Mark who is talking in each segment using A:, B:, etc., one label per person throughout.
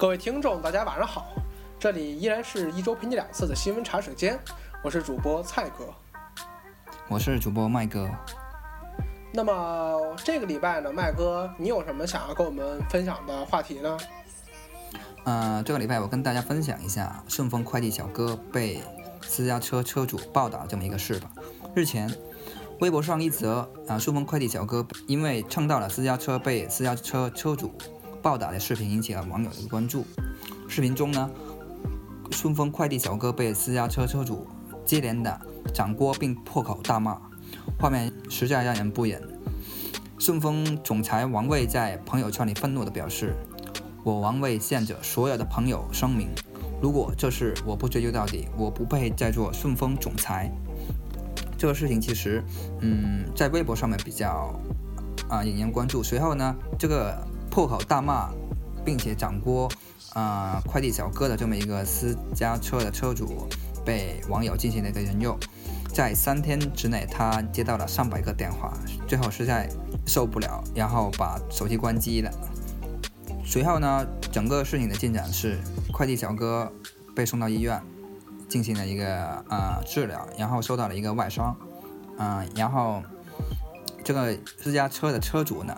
A: 各位听众，大家晚上好，这里依然是一周陪你两次的新闻茶水间，我是主播蔡哥，
B: 我是主播麦哥。
A: 那么这个礼拜呢，麦哥，你有什么想要跟我们分享的话题呢？
B: 呃，这个礼拜我跟大家分享一下顺丰快递小哥被私家车车主暴打这么一个事吧。日前，微博上一则啊顺丰快递小哥因为蹭到了私家车被私家车车主。暴打的视频引起了网友的关注。视频中呢，顺丰快递小哥被私家车车主接连的掌掴并破口大骂，画面实在让人不忍。顺丰总裁王卫在朋友圈里愤怒地表示：“我王卫向着所有的朋友声明，如果这事我不追究到底，我不配再做顺丰总裁。”这个事情其实，嗯，在微博上面比较啊引人关注。随后呢，这个。破口大骂，并且掌掴啊快递小哥的这么一个私家车的车主，被网友进行了一个人肉。在三天之内，他接到了上百个电话，最后实在受不了，然后把手机关机了。随后呢，整个事情的进展是，快递小哥被送到医院进行了一个啊治疗，然后受到了一个外伤，嗯，然后这个私家车的车主呢，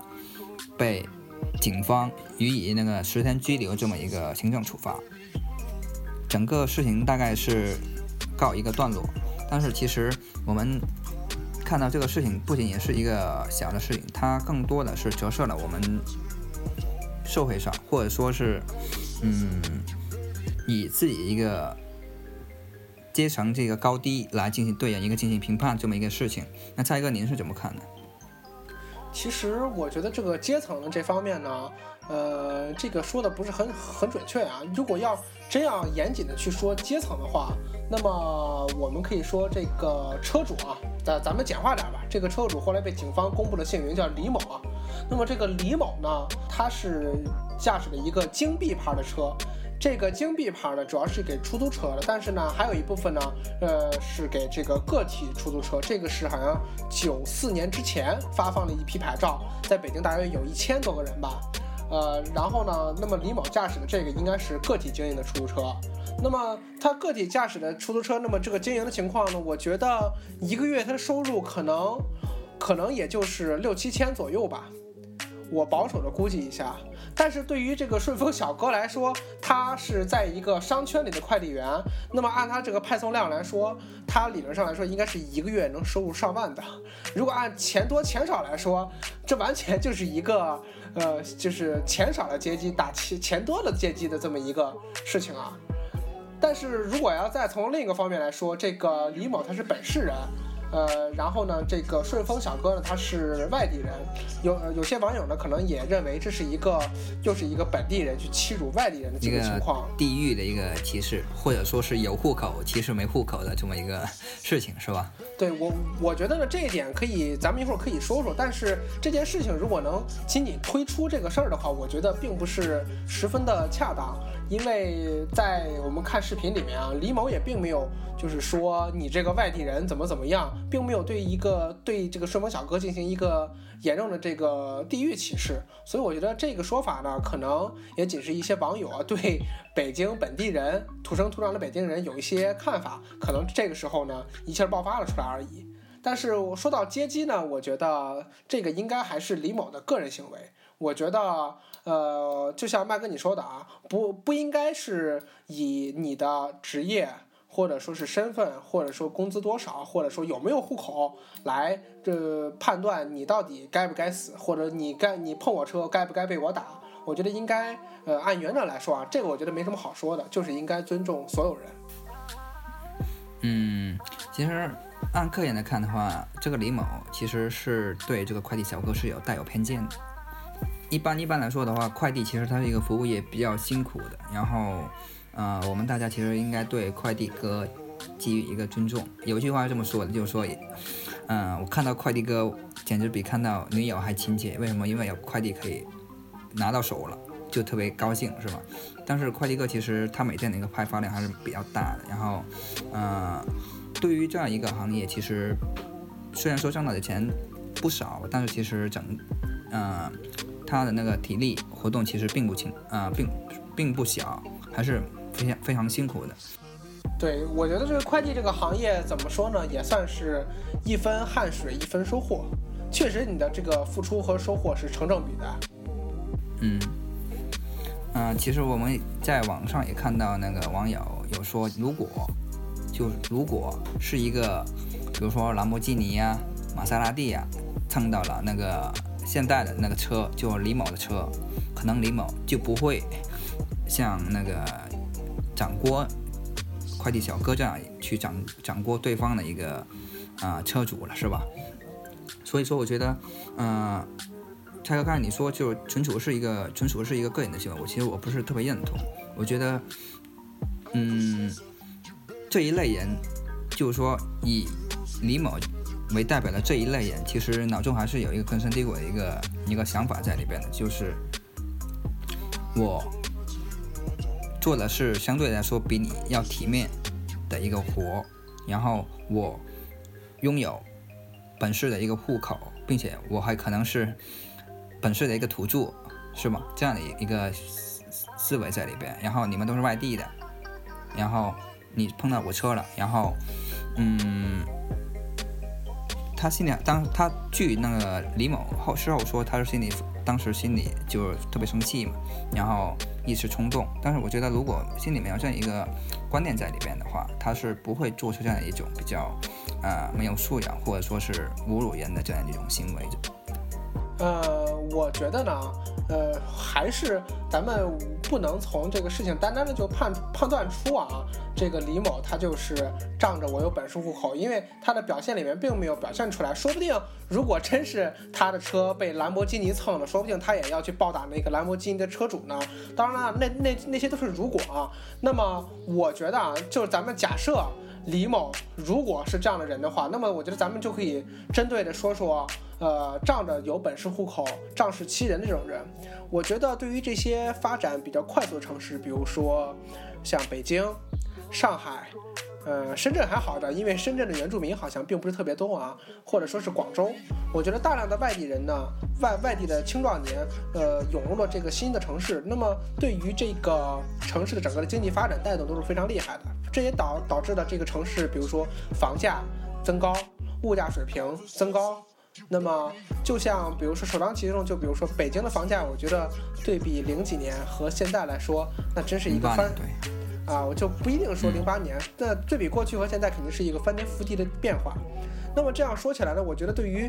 B: 被。警方予以那个十天拘留这么一个行政处罚，整个事情大概是告一个段落。但是其实我们看到这个事情不仅仅是一个小的事情，它更多的是折射了我们社会上或者说是嗯以自己一个阶层这个高低来进行对人一个进行评判这么一个事情。那蔡哥您是怎么看的？
A: 其实我觉得这个阶层的这方面呢，呃，这个说的不是很很准确啊。如果要真要严谨的去说阶层的话，那么我们可以说这个车主啊，咱咱们简化点吧。这个车主后来被警方公布了姓名叫李某啊。那么这个李某呢，他是驾驶了一个京 B 牌的车。这个京 B 牌呢，主要是给出租车的，但是呢，还有一部分呢，呃，是给这个个体出租车。这个是好像九四年之前发放了一批牌照，在北京大约有一千多个人吧，呃，然后呢，那么李某驾驶的这个应该是个体经营的出租车。那么他个体驾驶的出租车，那么这个经营的情况呢，我觉得一个月他的收入可能，可能也就是六七千左右吧。我保守的估计一下，但是对于这个顺丰小哥来说，他是在一个商圈里的快递员，那么按他这个派送量来说，他理论上来说应该是一个月能收入上万的。如果按钱多钱少来说，这完全就是一个呃，就是钱少的阶级打钱钱多的阶级的这么一个事情啊。但是如果要再从另一个方面来说，这个李某他是本市人。呃，然后呢，这个顺丰小哥呢，他是外地人，有有些网友呢，可能也认为这是一个，又是一个本地人去欺辱外地人的这个情况，
B: 地域的一个歧视，或者说是有户口歧视没户口的这么一个事情，是吧？
A: 对我，我觉得呢，这一点可以，咱们一会儿可以说说。但是这件事情如果能仅仅推出这个事儿的话，我觉得并不是十分的恰当。因为在我们看视频里面啊，李某也并没有就是说你这个外地人怎么怎么样，并没有对一个对这个顺丰小哥进行一个严重的这个地域歧视，所以我觉得这个说法呢，可能也仅是一些网友啊对北京本地人土生土长的北京人有一些看法，可能这个时候呢一下爆发了出来而已。但是我说到接机呢，我觉得这个应该还是李某的个人行为。我觉得，呃，就像麦哥你说的啊，不不应该是以你的职业或者说是身份，或者说工资多少，或者说有没有户口来这判断你到底该不该死，或者你该你碰我车该不该被我打。我觉得应该，呃，按原则来说啊，这个我觉得没什么好说的，就是应该尊重所有人。
B: 嗯，其实按客人来看的话，这个李某其实是对这个快递小哥是有带有偏见的。一般一般来说的话，快递其实它是一个服务业，比较辛苦的。然后，呃，我们大家其实应该对快递哥给予一个尊重。有句话是这么说的，就是说，嗯，我看到快递哥简直比看到女友还亲切。为什么？因为有快递可以拿到手了，就特别高兴，是吧？但是快递哥其实他每天的一个派发量还是比较大的。然后，嗯，对于这样一个行业，其实虽然说挣到的钱不少，但是其实整，嗯。他的那个体力活动其实并不轻啊，并并不小，还是非常非常辛苦的。
A: 对，我觉得这个快递这个行业怎么说呢，也算是一分汗水一分收获。确实，你的这个付出和收获是成正比的。
B: 嗯，嗯，其实我们在网上也看到那个网友有说，如果就如果是一个，比如说兰博基尼呀、玛莎拉蒂呀，蹭到了那个现代的那个车，就李某的车，可能李某就不会像那个掌锅。快递小哥这样去掌掌过对方的一个啊车主了，是吧？所以说，我觉得，嗯，蔡哥刚才你说就纯属是一个纯属是一个个人的行为，我其实我不是特别认同。我觉得，嗯，这一类人，就是说以李某为代表的这一类人，其实脑中还是有一个根深蒂固的一个一个想法在里边的，就是我。做的是相对来说比你要体面的一个活，然后我拥有本市的一个户口，并且我还可能是本市的一个土著，是吗？这样的一个思维在里边。然后你们都是外地的，然后你碰到我车了，然后嗯，他心里当他据那个李某后事后说，他是心里当时心里就是特别生气嘛，然后。一时冲动，但是我觉得，如果心里面有这样一个观念在里边的话，他是不会做出这样一种比较，呃，没有素养或者说是侮辱人的这样一种行为的。
A: 呃，我觉得呢，呃，还是咱们不能从这个事情单单的就判判断出啊，这个李某他就是仗着我有本市户口，因为他的表现里面并没有表现出来。说不定如果真是他的车被兰博基尼蹭了，说不定他也要去暴打那个兰博基尼的车主呢。当然了，那那那些都是如果啊。那么我觉得啊，就是咱们假设李某如果是这样的人的话，那么我觉得咱们就可以针对的说说。呃，仗着有本事户口仗势欺人的这种人，我觉得对于这些发展比较快速的城市，比如说像北京、上海，呃，深圳还好的，因为深圳的原住民好像并不是特别多啊，或者说是广州，我觉得大量的外地人呢，外外地的青壮年，呃，涌入了这个新的城市，那么对于这个城市的整个的经济发展带动都是非常厉害的，这也导导致了这个城市，比如说房价增高，物价水平增高。那么，就像比如说首当其冲，就比如说北京的房价，我觉得对比零几年和现在来说，那真是一个翻啊，我就不一定说零八年，那对比过去和现在，肯定是一个翻天覆地的变化。那么这样说起来呢，我觉得对于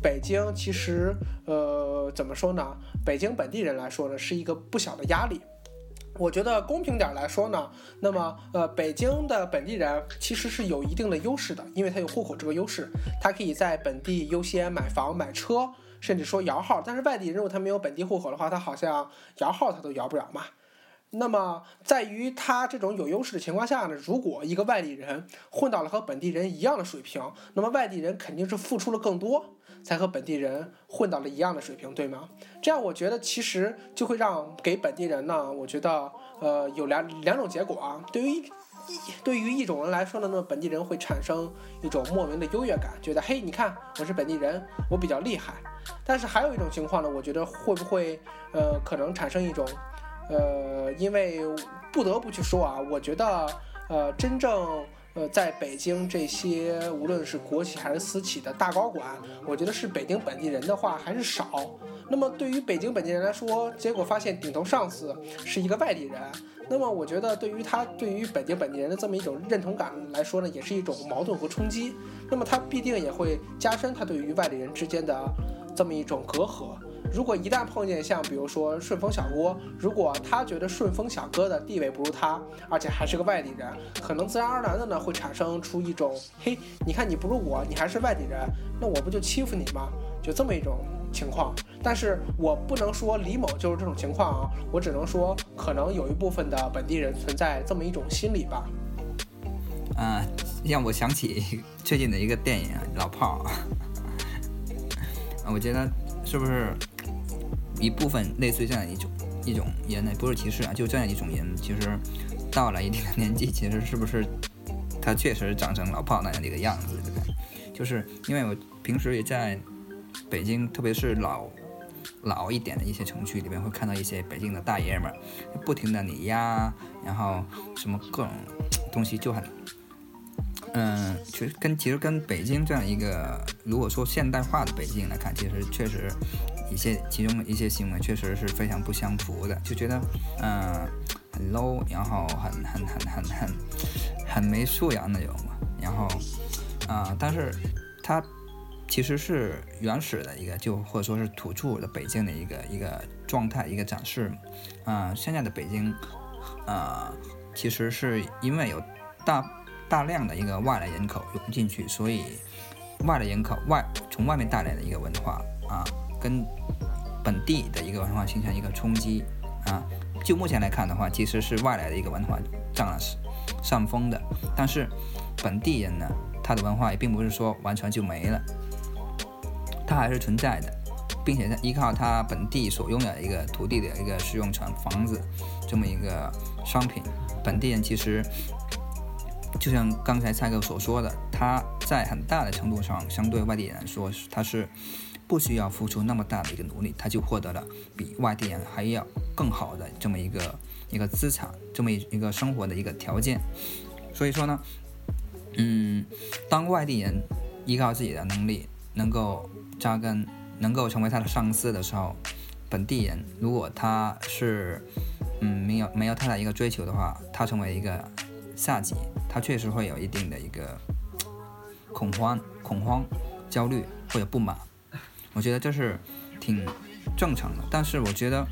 A: 北京，其实呃，怎么说呢？北京本地人来说呢，是一个不小的压力。我觉得公平点来说呢，那么呃，北京的本地人其实是有一定的优势的，因为他有户口这个优势，他可以在本地优先买房买车，甚至说摇号。但是外地人如果他没有本地户口的话，他好像摇号他都摇不了嘛。那么在于他这种有优势的情况下呢，如果一个外地人混到了和本地人一样的水平，那么外地人肯定是付出了更多。才和本地人混到了一样的水平，对吗？这样我觉得其实就会让给本地人呢，我觉得呃有两两种结果啊。对于一对于一种人来说呢，那么本地人会产生一种莫名的优越感，觉得嘿，你看我是本地人，我比较厉害。但是还有一种情况呢，我觉得会不会呃可能产生一种呃，因为不得不去说啊，我觉得呃真正。呃，在北京这些无论是国企还是私企的大高管，我觉得是北京本地人的话还是少。那么对于北京本地人来说，结果发现顶头上司是一个外地人，那么我觉得对于他对于北京本地人的这么一种认同感来说呢，也是一种矛盾和冲击。那么他必定也会加深他对于外地人之间的这么一种隔阂。如果一旦碰见像比如说顺丰小哥，如果他觉得顺丰小哥的地位不如他，而且还是个外地人，可能自然而然的呢会产生出一种，嘿，你看你不如我，你还是外地人，那我不就欺负你吗？就这么一种情况。但是我不能说李某就是这种情况啊，我只能说可能有一部分的本地人存在这么一种心理吧。
B: 啊，让我想起最近的一个电影《老炮儿》，我觉得是不是？一部分类似于这样一种一种人呢，不是歧视啊，就这样一种人，其实到了一定的年纪，其实是不是他确实长成老炮那样的一个样子，对不对？就是因为我平时也在北京，特别是老老一点的一些城区里面，会看到一些北京的大爷们儿不停的碾压，然后什么各种东西就很，嗯，其实跟其实跟北京这样一个如果说现代化的北京来看，其实确实一些其中的一些行为确实是非常不相符的，就觉得嗯很 low，然后很很很很很很没素养那种嘛，然后啊，但是它。其实是原始的一个，就或者说是土著的北京的一个一个状态，一个展示。嗯，现在的北京，呃，其实是因为有大大量的一个外来人口涌进去，所以外来人口外从外面带来的一个文化啊，跟本地的一个文化形成一个冲击啊。就目前来看的话，其实是外来的一个文化占了上风的，但是本地人呢，他的文化也并不是说完全就没了。它还是存在的，并且依靠它本地所拥有一个土地的一个使用权、房子这么一个商品，本地人其实就像刚才蔡哥所说的，他在很大的程度上，相对外地人来说，他是不需要付出那么大的一个努力，他就获得了比外地人还要更好的这么一个一个资产，这么一一个生活的一个条件。所以说呢，嗯，当外地人依靠自己的能力能够扎根能够成为他的上司的时候，本地人如果他是嗯没有没有太大一个追求的话，他成为一个下级，他确实会有一定的一个恐慌、恐慌、焦虑或者不满。我觉得这是挺正常的。但是我觉得，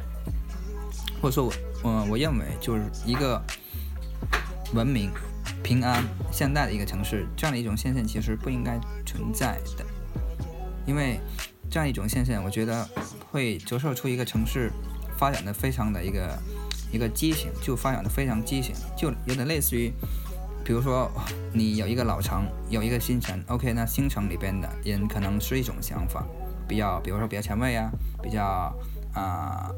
B: 或者说我我我认为，就是一个文明、平安、现代的一个城市，这样的一种现象其实不应该存在的。因为这样一种现象，我觉得会折射出一个城市发展的非常的一个一个畸形，就发展的非常畸形，就有点类似于，比如说你有一个老城，有一个新城，OK，那新城里边的人可能是一种想法，比较，比如说比较前卫啊，比较啊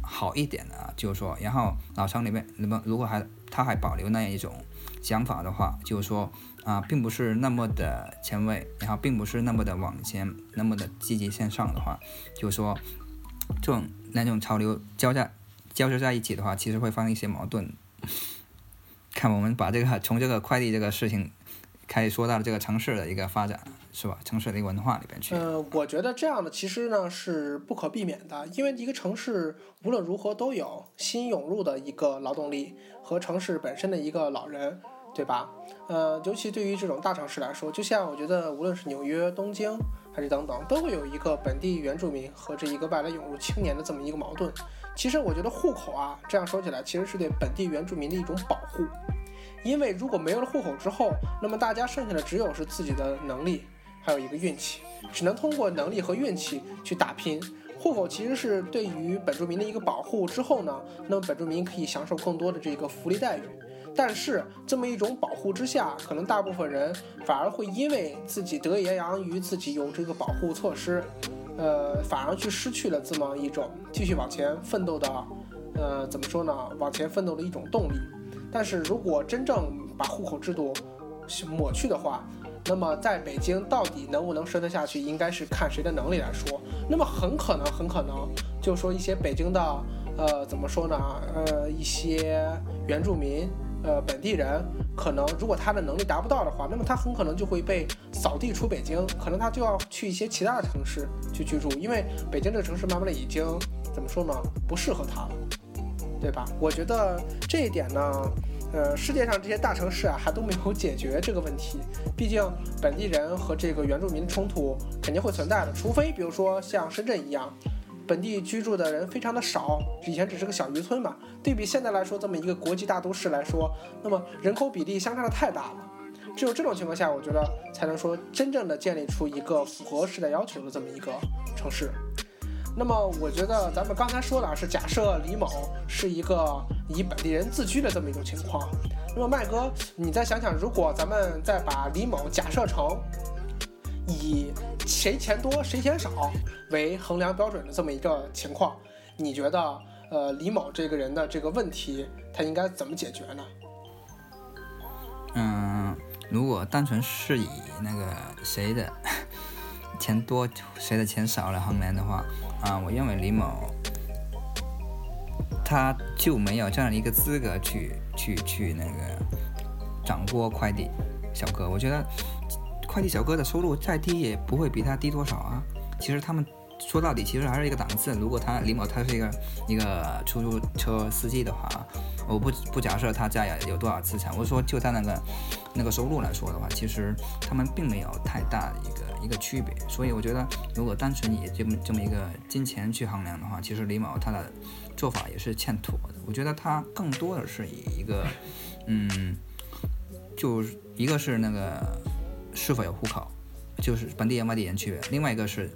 B: 好一点的，就是说，然后老城里面，那么如果还他还保留那样一种想法的话，就是说。啊，并不是那么的前卫，然后并不是那么的往前，那么的积极向上的话，就是说，这种两种潮流交在交织在一起的话，其实会发生一些矛盾。看，我们把这个从这个快递这个事情开始说到了这个城市的一个发展，是吧？城市的一个文化里边去。
A: 嗯，我觉得这样的其实呢是不可避免的，因为一个城市无论如何都有新涌入的一个劳动力和城市本身的一个老人。对吧？呃，尤其对于这种大城市来说，就像我觉得，无论是纽约、东京还是等等，都会有一个本地原住民和这一个外来涌入青年的这么一个矛盾。其实我觉得户口啊，这样说起来，其实是对本地原住民的一种保护。因为如果没有了户口之后，那么大家剩下的只有是自己的能力，还有一个运气，只能通过能力和运气去打拼。户口其实是对于本住民的一个保护之后呢，那么本住民可以享受更多的这个福利待遇。但是这么一种保护之下，可能大部分人反而会因为自己得益洋于自己有这个保护措施，呃，反而去失去了这么一种继续往前奋斗的，呃，怎么说呢？往前奋斗的一种动力。但是如果真正把户口制度抹去的话，那么在北京到底能不能生得下去，应该是看谁的能力来说。那么很可能，很可能就说一些北京的，呃，怎么说呢？呃，一些原住民。呃，本地人可能如果他的能力达不到的话，那么他很可能就会被扫地出北京，可能他就要去一些其他的城市去居住，因为北京这个城市慢慢的已经怎么说呢，不适合他了，对吧？我觉得这一点呢，呃，世界上这些大城市啊，还都没有解决这个问题，毕竟本地人和这个原住民的冲突肯定会存在的，除非比如说像深圳一样。本地居住的人非常的少，以前只是个小渔村嘛。对比现在来说，这么一个国际大都市来说，那么人口比例相差的太大了。只有这种情况下，我觉得才能说真正的建立出一个符合时代要求的这么一个城市。那么，我觉得咱们刚才说的是假设李某是一个以本地人自居的这么一种情况。那么，麦哥，你再想想，如果咱们再把李某假设成以谁钱多谁钱少为衡量标准的这么一个情况，你觉得呃李某这个人的这个问题他应该怎么解决呢？
B: 嗯，如果单纯是以那个谁的钱多谁的钱少来衡量的话，啊，我认为李某他就没有这样的一个资格去去去那个掌握快递小哥。我觉得快递小哥的收入再低也不会比他低多少啊。其实他们。说到底，其实还是一个档次。如果他李某他是一个一个出租车司机的话，我不不假设他家有有多少资产，我说就他那个那个收入来说的话，其实他们并没有太大的一个一个区别。所以我觉得，如果单纯以这么这么一个金钱去衡量的话，其实李某他的做法也是欠妥的。我觉得他更多的是以一个嗯，就是一个是那个是否有户口，就是本地人外地人区别，另外一个是。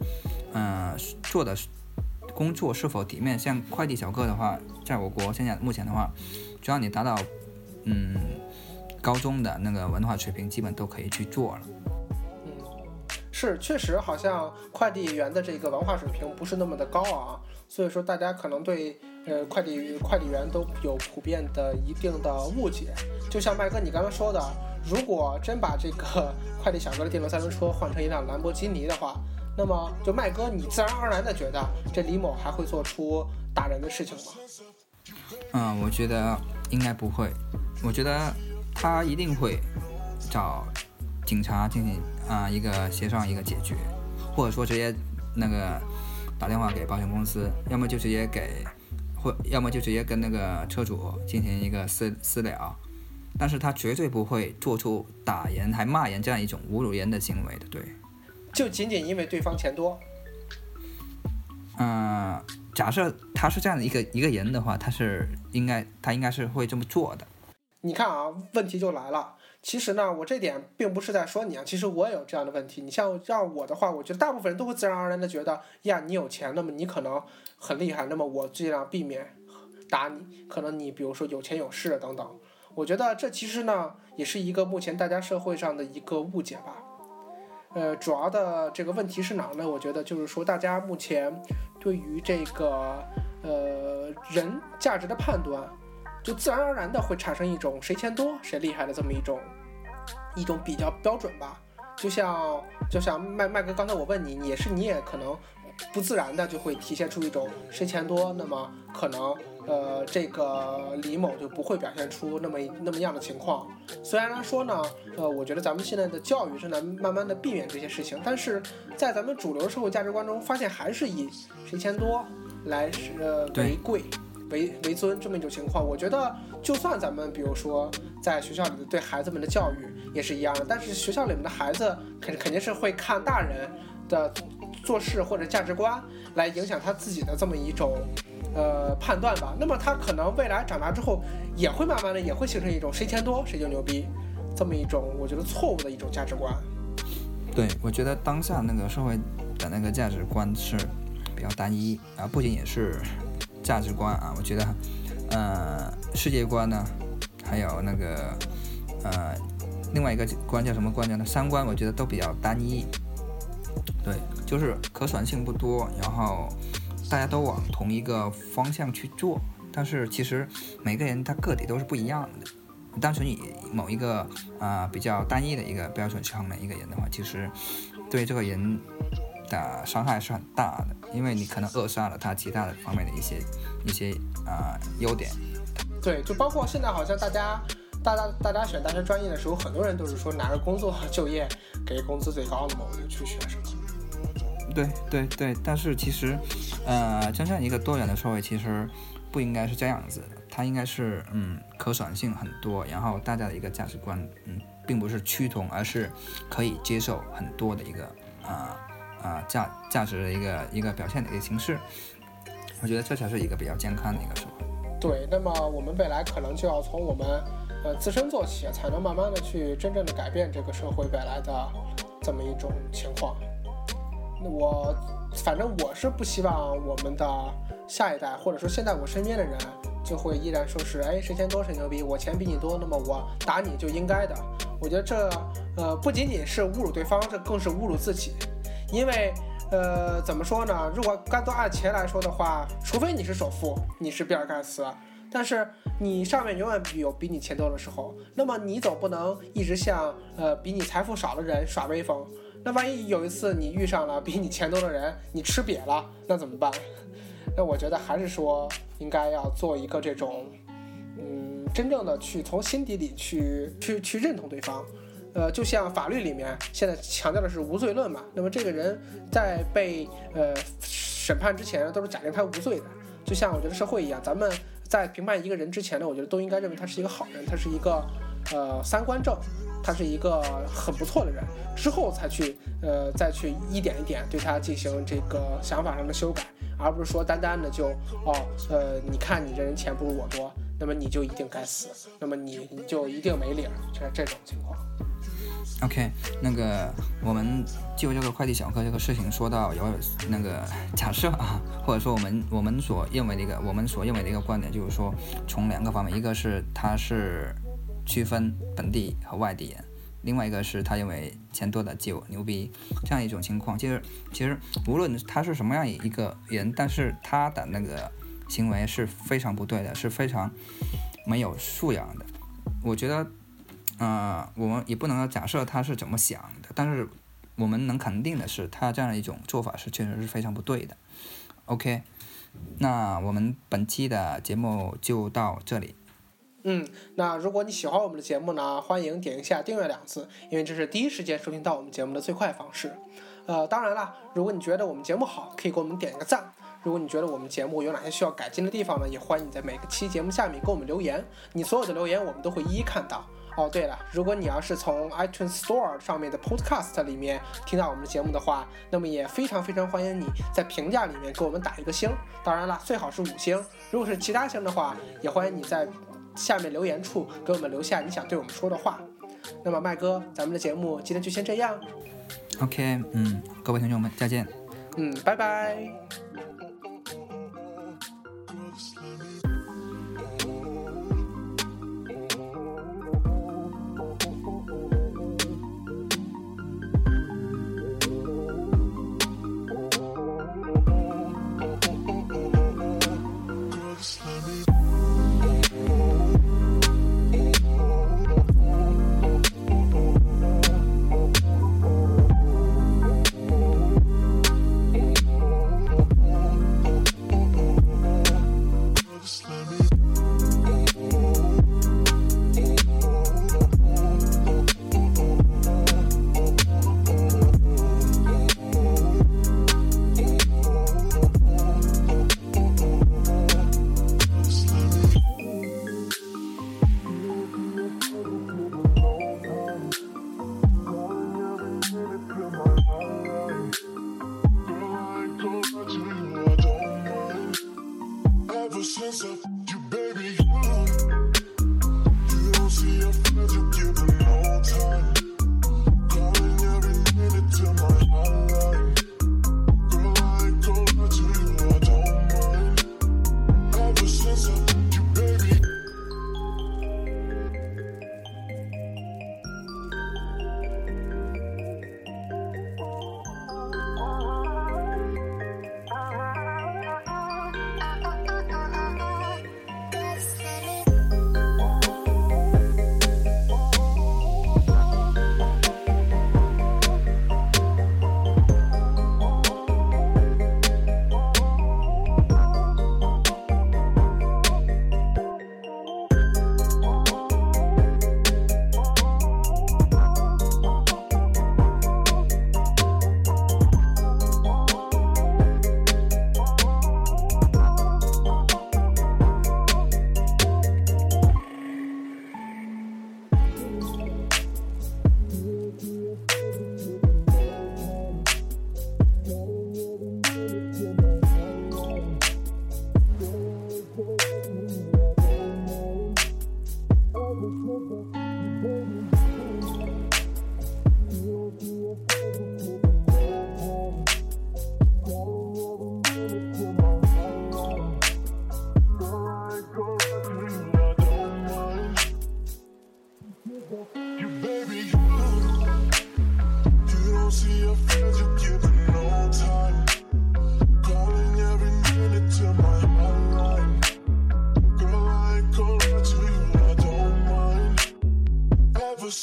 B: 嗯，做的工作是否体面？像快递小哥的话，在我国现在目前的话，只要你达到嗯高中的那个文化水平，基本都可以去做了。
A: 是，确实好像快递员的这个文化水平不是那么的高啊，所以说大家可能对呃快递快递员都有普遍的一定的误解。就像麦哥你刚刚说的，如果真把这个 快递小哥的电动三轮车换成一辆兰博基尼的话。那么，就麦哥，你自然而然的觉得这李某还会做出打人的事情吗？
B: 嗯，我觉得应该不会。我觉得他一定会找警察进行啊一个协商一个解决，或者说直接那个打电话给保险公司，要么就直接给，或要么就直接跟那个车主进行一个私私了。但是他绝对不会做出打人还骂人这样一种侮辱人的行为的，对。
A: 就仅仅因为对方钱多，
B: 嗯，假设他是这样的一个一个人的话，他是应该他应该是会这么做的。
A: 你看啊，问题就来了。其实呢，我这点并不是在说你啊，其实我也有这样的问题。你像让我的话，我觉得大部分人都会自然而然的觉得，呀，你有钱，那么你可能很厉害，那么我尽量避免打你。可能你比如说有钱有势等等。我觉得这其实呢，也是一个目前大家社会上的一个误解吧。呃，主要的这个问题是哪呢？我觉得就是说，大家目前对于这个呃人价值的判断，就自然而然的会产生一种谁钱多谁厉害的这么一种一种比较标准吧。就像就像麦麦哥刚才我问你，也是你也可能不自然的就会体现出一种谁钱多，那么可能。呃，这个李某就不会表现出那么那么样的情况。虽然说呢，呃，我觉得咱们现在的教育正在慢慢的避免这些事情，但是在咱们主流社会价值观中，发现还是以谁钱多来呃为贵为为尊这么一种情况。我觉得，就算咱们比如说在学校里对孩子们的教育也是一样的，但是学校里面的孩子肯肯定是会看大人的做事或者价值观来影响他自己的这么一种。呃，判断吧。那么他可能未来长大之后，也会慢慢的也会形成一种谁钱多谁就牛逼，这么一种我觉得错误的一种价值观。
B: 对，我觉得当下那个社会的那个价值观是比较单一啊，不仅也是价值观啊，我觉得呃世界观呢，还有那个呃另外一个观叫什么观念呢？三观我觉得都比较单一。对，就是可选性不多，然后。大家都往同一个方向去做，但是其实每个人他个体都是不一样的。单纯以某一个啊比较单一的一个标准去衡量一个人的话，其实对这个人的伤害是很大的，因为你可能扼杀了他其他的方面的一些一些啊优点。
A: 对，就包括现在好像大家大家大家选大学专业的时候，很多人都是说拿着工作就业给工资最高的嘛，我就去学什么。
B: 对对对，但是其实，呃，真正一个多元的社会其实不应该是这样子的，它应该是嗯可选性很多，然后大家的一个价值观嗯并不是趋同，而是可以接受很多的一个啊啊价价值的一个一个表现的一个形式，我觉得这才是一个比较健康的一个社会。
A: 对，那么我们未来可能就要从我们呃自身做起，才能慢慢的去真正的改变这个社会未来的这么一种情况。我反正我是不希望我们的下一代，或者说现在我身边的人，就会依然说是，哎，谁钱多谁牛逼，我钱比你多，那么我打你就应该的。我觉得这，呃，不仅仅是侮辱对方，这更是侮辱自己。因为，呃，怎么说呢？如果单都按钱来说的话，除非你是首富，你是比尔盖茨，但是你上面永远有比你钱多的时候，那么你总不能一直向呃比你财富少的人耍威风。那万一有一次你遇上了比你钱多的人，你吃瘪了，那怎么办？那我觉得还是说应该要做一个这种，嗯，真正的去从心底里去去去认同对方。呃，就像法律里面现在强调的是无罪论嘛，那么这个人在被呃审判之前都是假定他无罪的。就像我觉得社会一样，咱们在评判一个人之前呢，我觉得都应该认为他是一个好人，他是一个呃三观正，他是一个很不错的人，之后才去呃再去一点一点对他进行这个想法上的修改，而不是说单单的就哦呃你看你这人钱不如我多，那么你就一定该死，那么你你就一定没理，儿，就是这种情况。
B: OK，那个我们就这个快递小哥这个事情说到有那个假设啊，或者说我们我们所认为的一个我们所认为的一个观点，就是说从两个方面，一个是他是区分本地和外地人，另外一个是他认为钱多的就牛逼这样一种情况。其实其实无论他是什么样一个人，但是他的那个行为是非常不对的，是非常没有素养的。我觉得。呃，我们也不能假设他是怎么想的，但是我们能肯定的是，他这样的一种做法是确实是非常不对的。OK，那我们本期的节目就到这里。
A: 嗯，那如果你喜欢我们的节目呢，欢迎点一下订阅两次，因为这是第一时间收听到我们节目的最快方式。呃，当然了，如果你觉得我们节目好，可以给我们点一个赞。如果你觉得我们节目有哪些需要改进的地方呢，也欢迎你在每个期节目下面给我们留言。你所有的留言我们都会一一看到。哦，对了，如果你要是从 iTunes Store 上面的 Podcast 里面听到我们的节目的话，那么也非常非常欢迎你在评价里面给我们打一个星。当然了，最好是五星。如果是其他星的话，也欢迎你在下面留言处给我们留下你想对我们说的话。那么麦哥，咱们的节目今天就先这样。
B: OK，嗯，各位听众们，再见。
A: 嗯，拜拜。
C: you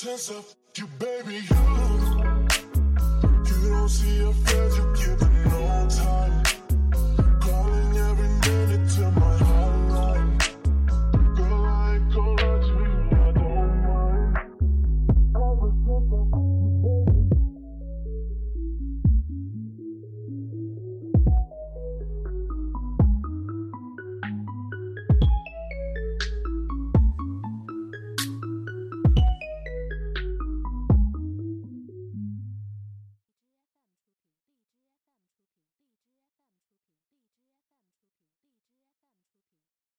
C: Hands up, you